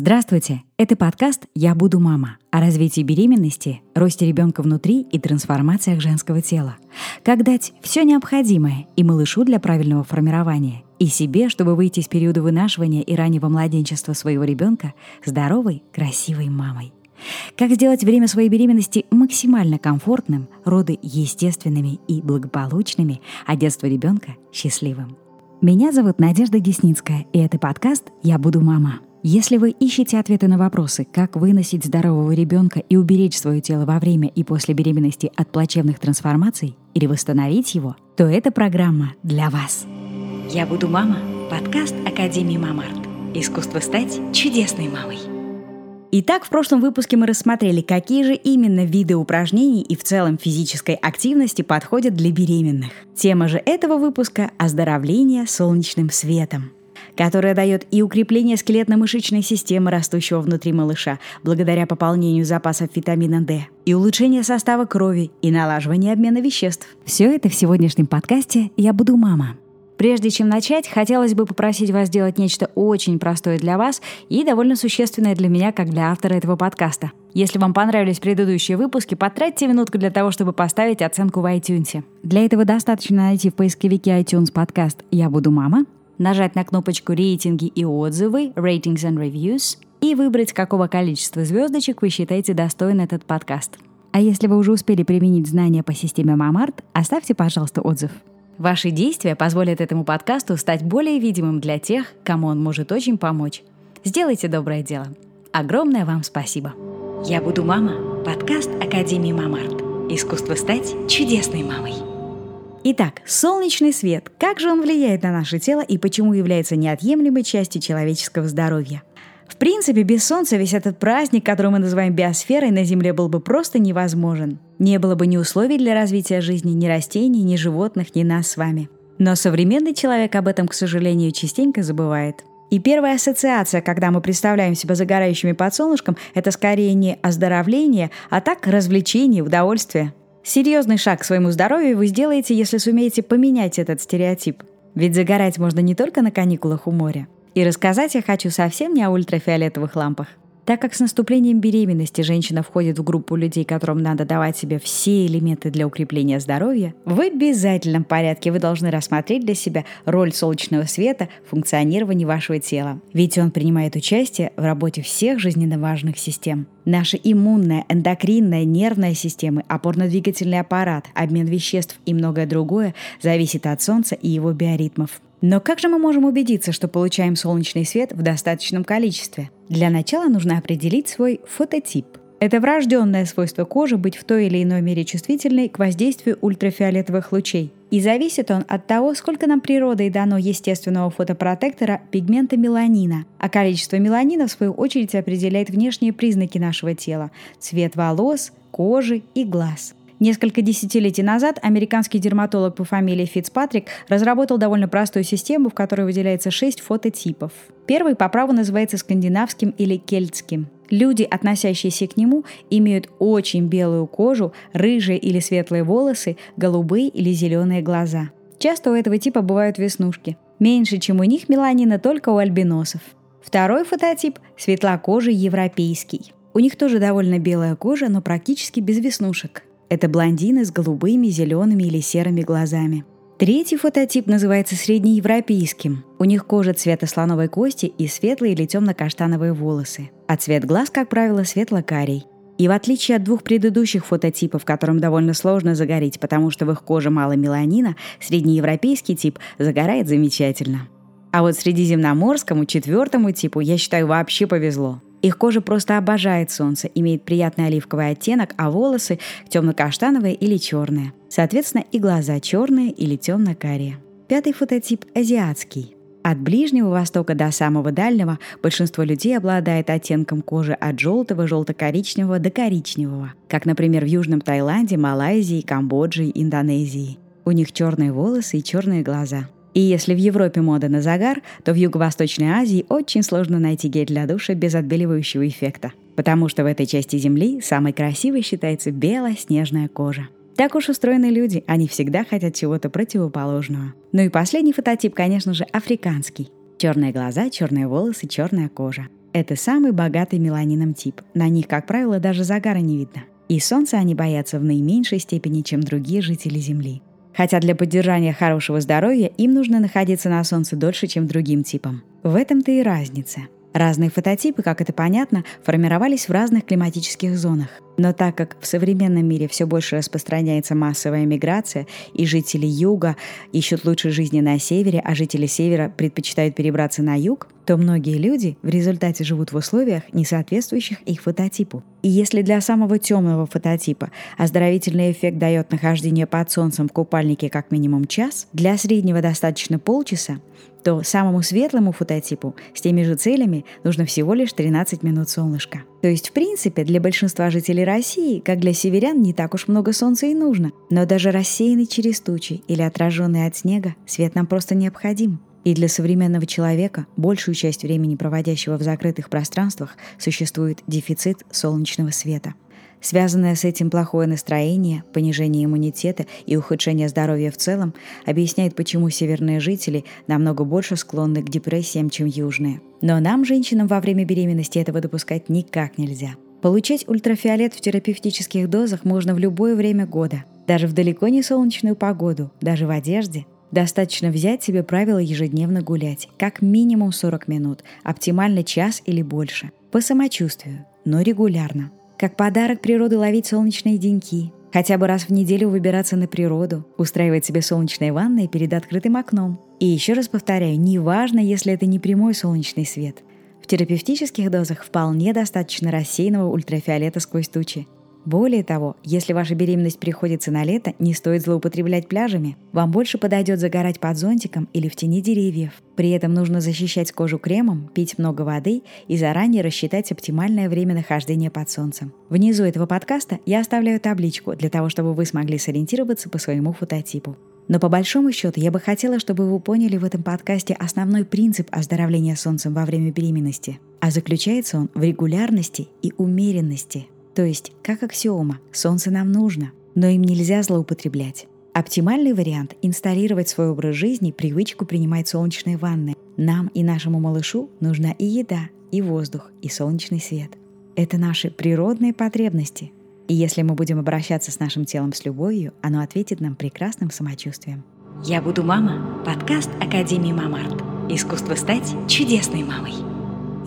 Здравствуйте! Это подкаст «Я буду мама» о развитии беременности, росте ребенка внутри и трансформациях женского тела. Как дать все необходимое и малышу для правильного формирования, и себе, чтобы выйти из периода вынашивания и раннего младенчества своего ребенка здоровой, красивой мамой. Как сделать время своей беременности максимально комфортным, роды естественными и благополучными, а детство ребенка счастливым. Меня зовут Надежда Десницкая, и это подкаст «Я буду мама». Если вы ищете ответы на вопросы, как выносить здорового ребенка и уберечь свое тело во время и после беременности от плачевных трансформаций или восстановить его, то эта программа для вас. «Я буду мама» — подкаст Академии Мамарт. Искусство стать чудесной мамой. Итак, в прошлом выпуске мы рассмотрели, какие же именно виды упражнений и в целом физической активности подходят для беременных. Тема же этого выпуска – оздоровление солнечным светом – которая дает и укрепление скелетно-мышечной системы растущего внутри малыша благодаря пополнению запасов витамина D, и улучшение состава крови, и налаживание обмена веществ. Все это в сегодняшнем подкасте «Я буду мама». Прежде чем начать, хотелось бы попросить вас сделать нечто очень простое для вас и довольно существенное для меня, как для автора этого подкаста. Если вам понравились предыдущие выпуски, потратьте минутку для того, чтобы поставить оценку в iTunes. Для этого достаточно найти в поисковике iTunes подкаст «Я буду мама», нажать на кнопочку «Рейтинги и отзывы» «Ratings and Reviews» и выбрать, какого количества звездочек вы считаете достоин этот подкаст. А если вы уже успели применить знания по системе Мамарт, оставьте, пожалуйста, отзыв. Ваши действия позволят этому подкасту стать более видимым для тех, кому он может очень помочь. Сделайте доброе дело. Огромное вам спасибо. Я буду мама. Подкаст Академии Мамарт. Искусство стать чудесной мамой. Итак, солнечный свет. Как же он влияет на наше тело и почему является неотъемлемой частью человеческого здоровья? В принципе, без Солнца весь этот праздник, который мы называем биосферой, на Земле был бы просто невозможен. Не было бы ни условий для развития жизни, ни растений, ни животных, ни нас с вами. Но современный человек об этом, к сожалению, частенько забывает. И первая ассоциация, когда мы представляем себя загорающими под солнышком, это скорее не оздоровление, а так развлечение, удовольствие. Серьезный шаг к своему здоровью вы сделаете, если сумеете поменять этот стереотип. Ведь загорать можно не только на каникулах у моря. И рассказать я хочу совсем не о ультрафиолетовых лампах. Так как с наступлением беременности женщина входит в группу людей, которым надо давать себе все элементы для укрепления здоровья, в обязательном порядке вы должны рассмотреть для себя роль солнечного света в функционировании вашего тела. Ведь он принимает участие в работе всех жизненно важных систем. Наша иммунная, эндокринная, нервная системы, опорно-двигательный аппарат, обмен веществ и многое другое зависит от Солнца и его биоритмов. Но как же мы можем убедиться, что получаем солнечный свет в достаточном количестве? Для начала нужно определить свой фототип. Это врожденное свойство кожи быть в той или иной мере чувствительной к воздействию ультрафиолетовых лучей. И зависит он от того, сколько нам природой дано естественного фотопротектора пигмента меланина. А количество меланина, в свою очередь, определяет внешние признаки нашего тела – цвет волос, кожи и глаз. Несколько десятилетий назад американский дерматолог по фамилии Фицпатрик разработал довольно простую систему, в которой выделяется шесть фототипов. Первый по праву называется скандинавским или кельтским. Люди, относящиеся к нему, имеют очень белую кожу, рыжие или светлые волосы, голубые или зеленые глаза. Часто у этого типа бывают веснушки. Меньше, чем у них меланина, только у альбиносов. Второй фототип – светлокожий европейский. У них тоже довольно белая кожа, но практически без веснушек. Это блондины с голубыми, зелеными или серыми глазами. Третий фототип называется среднеевропейским. У них кожа цвета слоновой кости и светлые или темно-каштановые волосы. А цвет глаз, как правило, светло-карий. И в отличие от двух предыдущих фототипов, которым довольно сложно загореть, потому что в их коже мало меланина, среднеевропейский тип загорает замечательно. А вот средиземноморскому четвертому типу, я считаю, вообще повезло. Их кожа просто обожает солнце, имеет приятный оливковый оттенок, а волосы темно-каштановые или черные. Соответственно, и глаза черные или темно-карие. Пятый фототип – азиатский. От Ближнего Востока до самого Дальнего большинство людей обладает оттенком кожи от желтого, желто-коричневого до коричневого, как, например, в Южном Таиланде, Малайзии, Камбодже Индонезии. У них черные волосы и черные глаза – и если в Европе мода на загар, то в Юго-Восточной Азии очень сложно найти гель для душа без отбеливающего эффекта. Потому что в этой части Земли самой красивой считается белая снежная кожа. Так уж устроены люди, они всегда хотят чего-то противоположного. Ну и последний фототип, конечно же, африканский. Черные глаза, черные волосы, черная кожа. Это самый богатый меланином тип. На них, как правило, даже загара не видно. И солнца они боятся в наименьшей степени, чем другие жители Земли. Хотя для поддержания хорошего здоровья им нужно находиться на солнце дольше, чем другим типам. В этом-то и разница. Разные фототипы, как это понятно, формировались в разных климатических зонах. Но так как в современном мире все больше распространяется массовая миграция, и жители юга ищут лучшей жизни на севере, а жители севера предпочитают перебраться на юг, то многие люди в результате живут в условиях, не соответствующих их фототипу. И если для самого темного фототипа оздоровительный эффект дает нахождение под солнцем в купальнике как минимум час, для среднего достаточно полчаса, то самому светлому фототипу с теми же целями нужно всего лишь 13 минут солнышка. То есть, в принципе, для большинства жителей России, как для северян, не так уж много солнца и нужно. Но даже рассеянный через тучи или отраженный от снега, свет нам просто необходим. И для современного человека, большую часть времени проводящего в закрытых пространствах, существует дефицит солнечного света – Связанное с этим плохое настроение, понижение иммунитета и ухудшение здоровья в целом объясняет, почему северные жители намного больше склонны к депрессиям, чем южные. Но нам, женщинам, во время беременности этого допускать никак нельзя. Получать ультрафиолет в терапевтических дозах можно в любое время года, даже в далеко не солнечную погоду, даже в одежде. Достаточно взять себе правило ежедневно гулять, как минимум 40 минут, оптимально час или больше, по самочувствию, но регулярно. Как подарок природы ловить солнечные деньки, хотя бы раз в неделю выбираться на природу, устраивать себе солнечные ванны перед открытым окном. И еще раз повторяю, неважно, если это не прямой солнечный свет. В терапевтических дозах вполне достаточно рассеянного ультрафиолета сквозь тучи – более того, если ваша беременность приходится на лето, не стоит злоупотреблять пляжами. Вам больше подойдет загорать под зонтиком или в тени деревьев. При этом нужно защищать кожу кремом, пить много воды и заранее рассчитать оптимальное время нахождения под солнцем. Внизу этого подкаста я оставляю табличку для того, чтобы вы смогли сориентироваться по своему фототипу. Но по большому счету я бы хотела, чтобы вы поняли в этом подкасте основной принцип оздоровления солнцем во время беременности. А заключается он в регулярности и умеренности – то есть, как аксиома, солнце нам нужно, но им нельзя злоупотреблять. Оптимальный вариант – инсталлировать свой образ жизни привычку принимать солнечные ванны. Нам и нашему малышу нужна и еда, и воздух, и солнечный свет. Это наши природные потребности. И если мы будем обращаться с нашим телом с любовью, оно ответит нам прекрасным самочувствием. Я буду мама. Подкаст Академии Мамарт. Искусство стать чудесной мамой.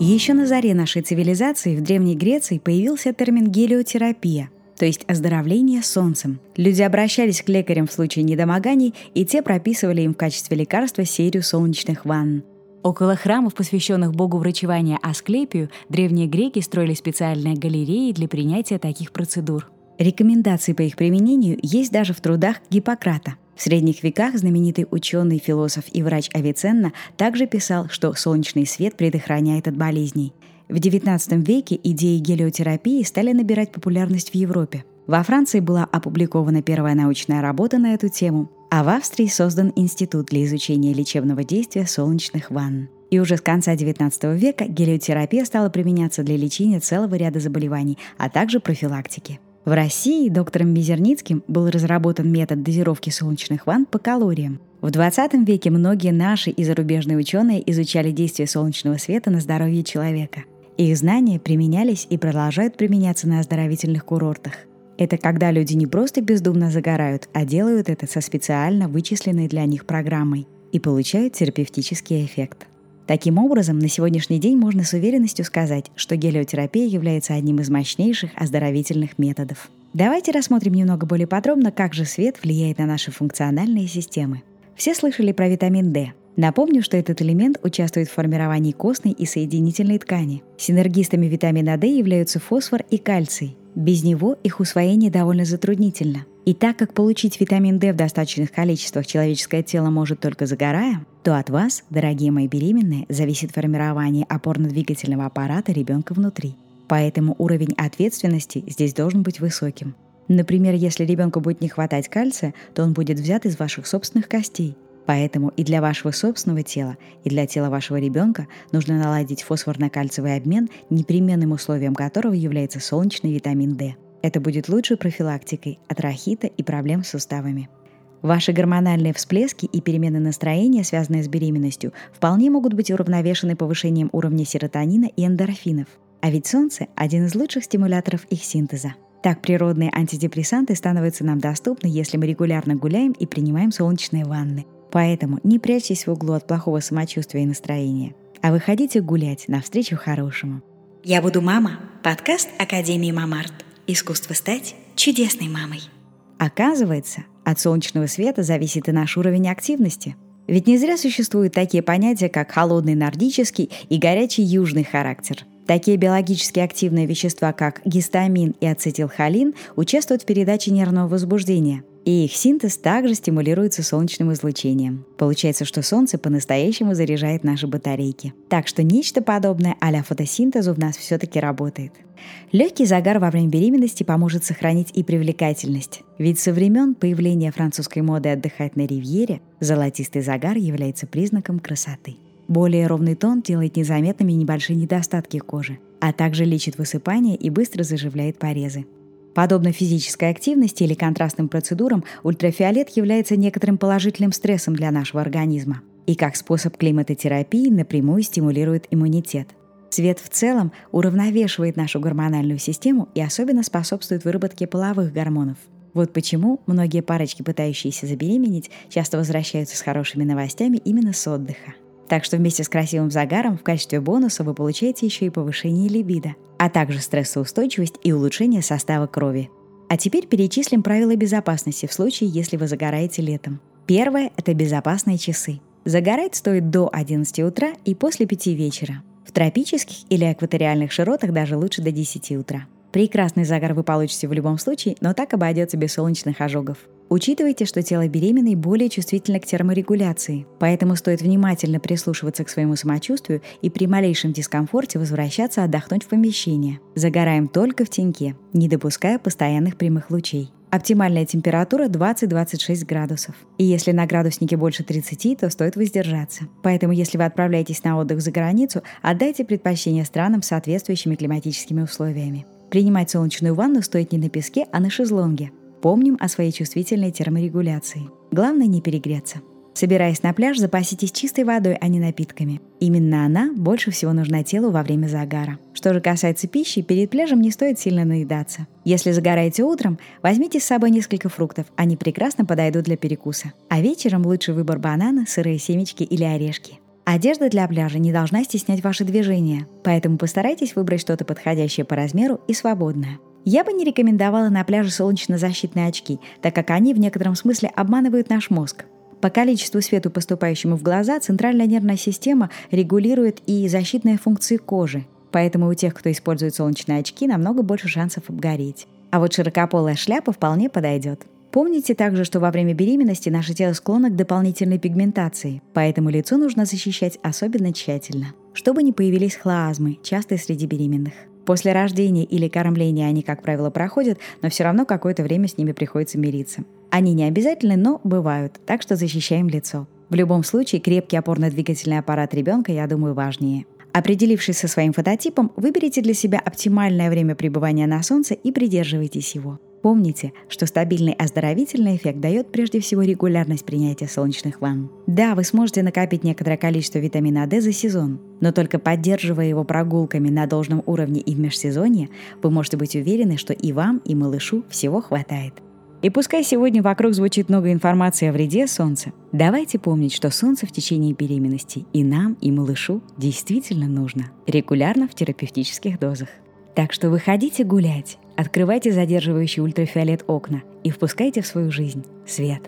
Еще на заре нашей цивилизации в Древней Греции появился термин гелиотерапия, то есть оздоровление солнцем. Люди обращались к лекарям в случае недомоганий, и те прописывали им в качестве лекарства серию солнечных ванн. Около храмов, посвященных богу врачевания Асклепию, древние греки строили специальные галереи для принятия таких процедур. Рекомендации по их применению есть даже в трудах Гиппократа. В средних веках знаменитый ученый, философ и врач Авиценна также писал, что солнечный свет предохраняет от болезней. В XIX веке идеи гелиотерапии стали набирать популярность в Европе. Во Франции была опубликована первая научная работа на эту тему, а в Австрии создан институт для изучения лечебного действия солнечных ванн. И уже с конца XIX века гелиотерапия стала применяться для лечения целого ряда заболеваний, а также профилактики. В России доктором Мизерницким был разработан метод дозировки солнечных ванн по калориям. В 20 веке многие наши и зарубежные ученые изучали действие солнечного света на здоровье человека. Их знания применялись и продолжают применяться на оздоровительных курортах. Это когда люди не просто бездумно загорают, а делают это со специально вычисленной для них программой и получают терапевтический эффект. Таким образом, на сегодняшний день можно с уверенностью сказать, что гелиотерапия является одним из мощнейших оздоровительных методов. Давайте рассмотрим немного более подробно, как же свет влияет на наши функциональные системы. Все слышали про витамин D. Напомню, что этот элемент участвует в формировании костной и соединительной ткани. Синергистами витамина D являются фосфор и кальций. Без него их усвоение довольно затруднительно. И так как получить витамин D в достаточных количествах человеческое тело может только загорая, то от вас, дорогие мои беременные, зависит формирование опорно-двигательного аппарата ребенка внутри. Поэтому уровень ответственности здесь должен быть высоким. Например, если ребенку будет не хватать кальция, то он будет взят из ваших собственных костей. Поэтому и для вашего собственного тела, и для тела вашего ребенка нужно наладить фосфорно-кальциевый обмен, непременным условием которого является солнечный витамин D – это будет лучшей профилактикой от рахита и проблем с суставами. Ваши гормональные всплески и перемены настроения, связанные с беременностью, вполне могут быть уравновешены повышением уровня серотонина и эндорфинов. А ведь солнце – один из лучших стимуляторов их синтеза. Так природные антидепрессанты становятся нам доступны, если мы регулярно гуляем и принимаем солнечные ванны. Поэтому не прячьтесь в углу от плохого самочувствия и настроения, а выходите гулять навстречу хорошему. Я буду мама. Подкаст Академии Мамарт. Искусство стать чудесной мамой. Оказывается, от солнечного света зависит и наш уровень активности. Ведь не зря существуют такие понятия, как холодный нордический и горячий южный характер – Такие биологически активные вещества, как гистамин и ацетилхолин, участвуют в передаче нервного возбуждения, и их синтез также стимулируется солнечным излучением. Получается, что солнце по-настоящему заряжает наши батарейки. Так что нечто подобное а-ля фотосинтезу в нас все-таки работает. Легкий загар во время беременности поможет сохранить и привлекательность. Ведь со времен появления французской моды отдыхать на ривьере золотистый загар является признаком красоты. Более ровный тон делает незаметными небольшие недостатки кожи, а также лечит высыпание и быстро заживляет порезы. Подобно физической активности или контрастным процедурам, ультрафиолет является некоторым положительным стрессом для нашего организма и как способ климатотерапии напрямую стимулирует иммунитет. Цвет в целом уравновешивает нашу гормональную систему и особенно способствует выработке половых гормонов. Вот почему многие парочки, пытающиеся забеременеть, часто возвращаются с хорошими новостями именно с отдыха. Так что вместе с красивым загаром в качестве бонуса вы получаете еще и повышение либидо, а также стрессоустойчивость и улучшение состава крови. А теперь перечислим правила безопасности в случае, если вы загораете летом. Первое – это безопасные часы. Загорать стоит до 11 утра и после 5 вечера. В тропических или экваториальных широтах даже лучше до 10 утра. Прекрасный загар вы получите в любом случае, но так обойдется без солнечных ожогов. Учитывайте, что тело беременной более чувствительно к терморегуляции, поэтому стоит внимательно прислушиваться к своему самочувствию и при малейшем дискомфорте возвращаться отдохнуть в помещение. Загораем только в теньке, не допуская постоянных прямых лучей. Оптимальная температура 20-26 градусов. И если на градуснике больше 30, то стоит воздержаться. Поэтому, если вы отправляетесь на отдых за границу, отдайте предпочтение странам с соответствующими климатическими условиями. Принимать солнечную ванну стоит не на песке, а на шезлонге. Помним о своей чувствительной терморегуляции. Главное не перегреться. Собираясь на пляж, запаситесь чистой водой, а не напитками. Именно она больше всего нужна телу во время загара. Что же касается пищи, перед пляжем не стоит сильно наедаться. Если загораете утром, возьмите с собой несколько фруктов, они прекрасно подойдут для перекуса. А вечером лучший выбор банана, сырые семечки или орешки. Одежда для пляжа не должна стеснять ваши движения, поэтому постарайтесь выбрать что-то подходящее по размеру и свободное. Я бы не рекомендовала на пляже солнечно-защитные очки, так как они в некотором смысле обманывают наш мозг. По количеству света, поступающему в глаза, центральная нервная система регулирует и защитные функции кожи, поэтому у тех, кто использует солнечные очки, намного больше шансов обгореть. А вот широкополая шляпа вполне подойдет. Помните также, что во время беременности наше тело склонно к дополнительной пигментации, поэтому лицо нужно защищать особенно тщательно, чтобы не появились хлоазмы, частые среди беременных. После рождения или кормления они, как правило, проходят, но все равно какое-то время с ними приходится мириться. Они не обязательны, но бывают, так что защищаем лицо. В любом случае, крепкий опорно-двигательный аппарат ребенка, я думаю, важнее. Определившись со своим фототипом, выберите для себя оптимальное время пребывания на солнце и придерживайтесь его. Помните, что стабильный оздоровительный эффект дает прежде всего регулярность принятия солнечных ванн. Да, вы сможете накопить некоторое количество витамина D за сезон, но только поддерживая его прогулками на должном уровне и в межсезонье, вы можете быть уверены, что и вам, и малышу всего хватает. И пускай сегодня вокруг звучит много информации о вреде солнца, давайте помнить, что солнце в течение беременности и нам, и малышу действительно нужно, регулярно в терапевтических дозах. Так что выходите гулять, открывайте задерживающий ультрафиолет окна и впускайте в свою жизнь свет.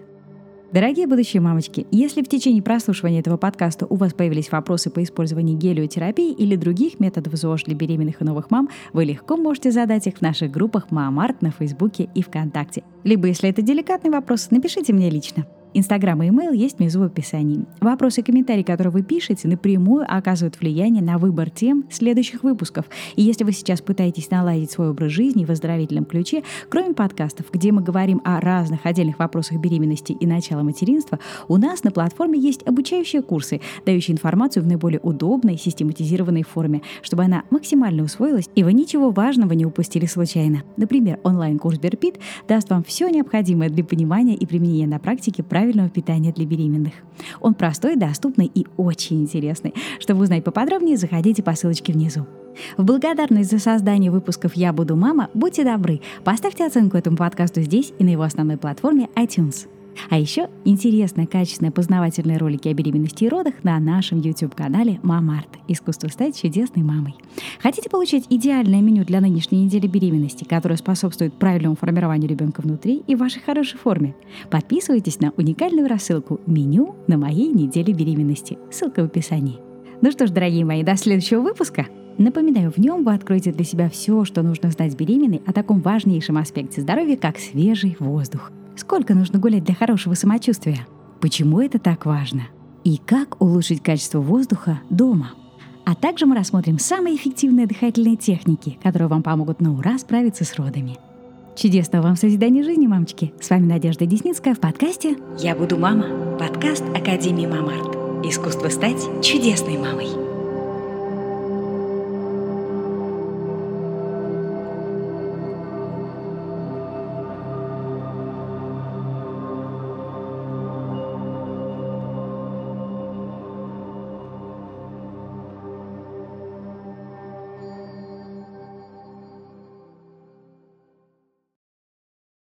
Дорогие будущие мамочки, если в течение прослушивания этого подкаста у вас появились вопросы по использованию гелиотерапии или других методов ЗОЖ для беременных и новых мам, вы легко можете задать их в наших группах Мамарт на Фейсбуке и ВКонтакте. Либо, если это деликатный вопрос, напишите мне лично. Инстаграм и имейл есть внизу в описании. Вопросы и комментарии, которые вы пишете, напрямую оказывают влияние на выбор тем следующих выпусков. И если вы сейчас пытаетесь наладить свой образ жизни в оздоровительном ключе, кроме подкастов, где мы говорим о разных отдельных вопросах беременности и начала материнства, у нас на платформе есть обучающие курсы, дающие информацию в наиболее удобной, систематизированной форме, чтобы она максимально усвоилась, и вы ничего важного не упустили случайно. Например, онлайн-курс Берпит даст вам все необходимое для понимания и применения на практике правильного питания для беременных. Он простой, доступный и очень интересный. Чтобы узнать поподробнее, заходите по ссылочке внизу. В благодарность за создание выпусков «Я буду мама» будьте добры, поставьте оценку этому подкасту здесь и на его основной платформе iTunes. А еще интересные, качественные, познавательные ролики о беременности и родах на нашем YouTube-канале «Мамарт. Искусство стать чудесной мамой». Хотите получить идеальное меню для нынешней недели беременности, которое способствует правильному формированию ребенка внутри и вашей хорошей форме? Подписывайтесь на уникальную рассылку «Меню на моей неделе беременности». Ссылка в описании. Ну что ж, дорогие мои, до следующего выпуска. Напоминаю, в нем вы откроете для себя все, что нужно знать беременной о таком важнейшем аспекте здоровья, как свежий воздух – Сколько нужно гулять для хорошего самочувствия? Почему это так важно? И как улучшить качество воздуха дома? А также мы рассмотрим самые эффективные дыхательные техники, которые вам помогут на ура справиться с родами. Чудесного вам созидания жизни, мамочки! С вами Надежда Десницкая в подкасте «Я буду мама» – подкаст Академии Мамарт. Искусство стать чудесной мамой.